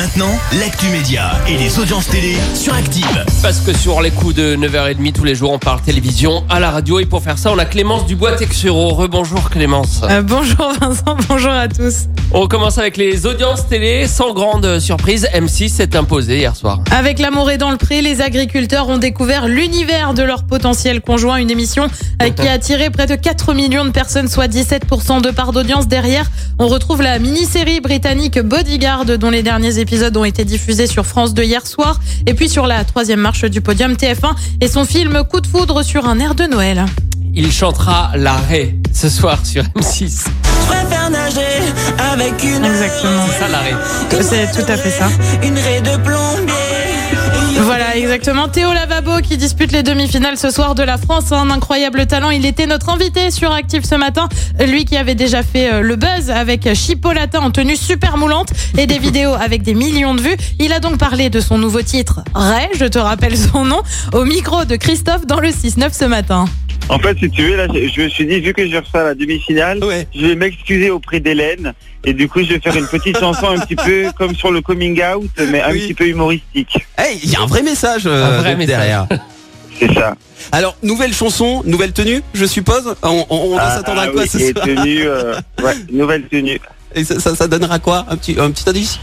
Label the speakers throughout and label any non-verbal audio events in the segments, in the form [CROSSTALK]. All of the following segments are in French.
Speaker 1: Maintenant, l'actu média et les audiences télé sur Active.
Speaker 2: Parce que sur les coups de 9h30 tous les jours, on parle télévision à la radio. Et pour faire ça, on a Clémence Dubois-Texero. Rebonjour Clémence.
Speaker 3: Euh, bonjour Vincent, [LAUGHS] bonjour à tous.
Speaker 2: On commence avec les audiences télé. Sans grande surprise, M6 s'est imposé hier soir.
Speaker 3: Avec l'amour et dans le pré, les agriculteurs ont découvert l'univers de leur potentiel conjoint, une émission euh, qui a attiré près de 4 millions de personnes, soit 17% de part d'audience. Derrière, on retrouve la mini-série britannique Bodyguard, dont les derniers épisodes ont été diffusés sur France 2 hier soir. Et puis sur la troisième marche du podium, TF1 et son film Coup de foudre sur un air de Noël.
Speaker 2: Il chantera l'arrêt ce soir sur M6.
Speaker 4: Je préfère nager avec une
Speaker 3: Exactement.
Speaker 2: C'est ça l'arrêt.
Speaker 3: C'est tout à fait ça.
Speaker 4: Une raie de plombier.
Speaker 3: Exactement. Théo Lavabo qui dispute les demi-finales ce soir de la France. Un incroyable talent. Il était notre invité sur Active ce matin. Lui qui avait déjà fait euh, le buzz avec Chipolata en tenue super moulante et des [LAUGHS] vidéos avec des millions de vues. Il a donc parlé de son nouveau titre, Ray, je te rappelle son nom, au micro de Christophe dans le 6-9 ce matin.
Speaker 5: En fait, si tu veux, là, je je me suis dit, vu que je reçois la demi-finale, je vais m'excuser auprès d'Hélène. Et du coup, je vais faire une petite [LAUGHS] chanson un petit peu comme sur le coming out, mais un
Speaker 6: Oui.
Speaker 5: petit peu humoristique.
Speaker 6: Hey, il y a un vrai message euh,
Speaker 2: Un vrai
Speaker 6: donc,
Speaker 2: message.
Speaker 6: derrière.
Speaker 5: C'est ça.
Speaker 6: Alors, nouvelle chanson, nouvelle tenue, je suppose. On, on, on
Speaker 5: Ah,
Speaker 6: s'attendre à quoi
Speaker 5: oui,
Speaker 6: ce
Speaker 5: et
Speaker 6: soir
Speaker 5: tenue, euh, [LAUGHS] ouais, nouvelle tenue.
Speaker 6: Et ça, ça, ça donnera quoi? Un petit, un petit indice?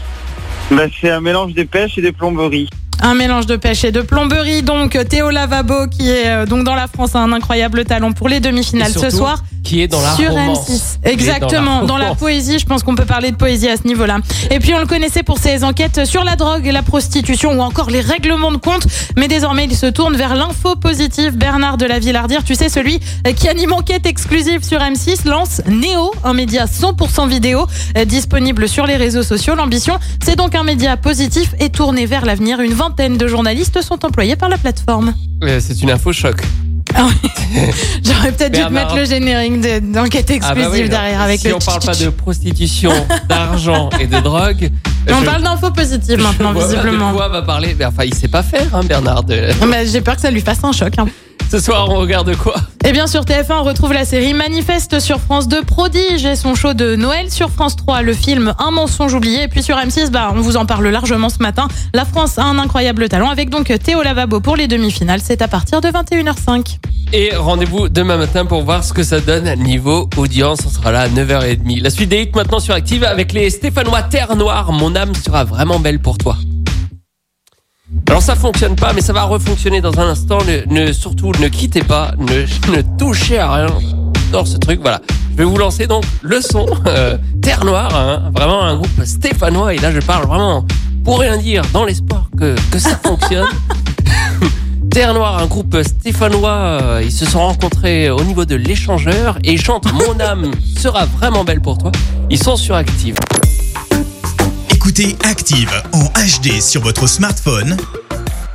Speaker 5: Bah, c'est un mélange de pêche et de plomberie.
Speaker 3: Un mélange de pêche et de plomberie. Donc Théo Lavabo qui est euh, donc dans la France a un incroyable talent pour les demi-finales ce soir.
Speaker 2: Qui est dans la
Speaker 3: sur
Speaker 2: romance.
Speaker 3: M6.
Speaker 2: Qui est
Speaker 3: Exactement, dans la, poésie, je pense qu'on peut parler de poésie à ce niveau-là. Et puis on le connaissait pour ses enquêtes sur la drogue, la prostitution ou encore les règlements de compte, mais désormais il se tourne vers l'info positive. Bernard de la Villardière, tu sais celui qui anime enquête exclusive sur M6, lance Néo, un média 100% vidéo euh, disponible sur les réseaux sociaux. L'ambition, c'est donc un média positif et tourné vers l'avenir. Une vingtaine de journalistes sont employés par la plateforme.
Speaker 2: Euh, C'est une info choc.
Speaker 3: Ah oui. [LAUGHS] J'aurais peut-être dû te mettre le générique de- d'enquête
Speaker 2: Ah bah
Speaker 3: exclusive
Speaker 2: oui,
Speaker 3: derrière avec
Speaker 2: si
Speaker 3: le
Speaker 2: on parle pas de prostitution, [LAUGHS] d'argent et de drogue.
Speaker 3: On
Speaker 2: je-
Speaker 3: parle d'infos positives maintenant, visiblement.
Speaker 2: De quoi va parler Mais Enfin, il sait pas faire, hein, Bernard. de-
Speaker 3: Mais J'ai peur que ça lui fasse un choc. hein. [LAUGHS]
Speaker 2: Ce soir, on regarde quoi
Speaker 3: Et bien sur TF1, on retrouve la série Manifeste sur France 2, Prodige et son show de Noël sur France 3, le film Un mensonge oublié. Et puis sur M6, bah, on vous en parle largement ce matin. La France a un incroyable talent avec donc Théo Lavabo pour les demi-finales. C'est à partir de 21h05.
Speaker 2: Et rendez-vous demain matin pour voir ce que ça donne niveau audience. On sera là à 9h30. La suite des hits maintenant sur Active avec les Stéphanois Terre Noire. Mon âme sera vraiment belle pour toi. Alors ça fonctionne pas, mais ça va refonctionner dans un instant. Ne, ne- surtout ne quittez pas, ne, [LAUGHS] ne touchez à rien. Dans ce truc, voilà. Je vais vous lancer donc le son euh, Terre Noire, hein. vraiment un groupe stéphanois. Et là, je parle vraiment pour rien dire, dans l'espoir que, que ça fonctionne. [LAUGHS] Terre Noire, un groupe stéphanois, euh, ils se sont rencontrés au niveau de l'échangeur et ils chantent Mon âme sera vraiment belle pour toi. Ils sont sur Active.
Speaker 1: Écoutez Active en HD sur votre smartphone,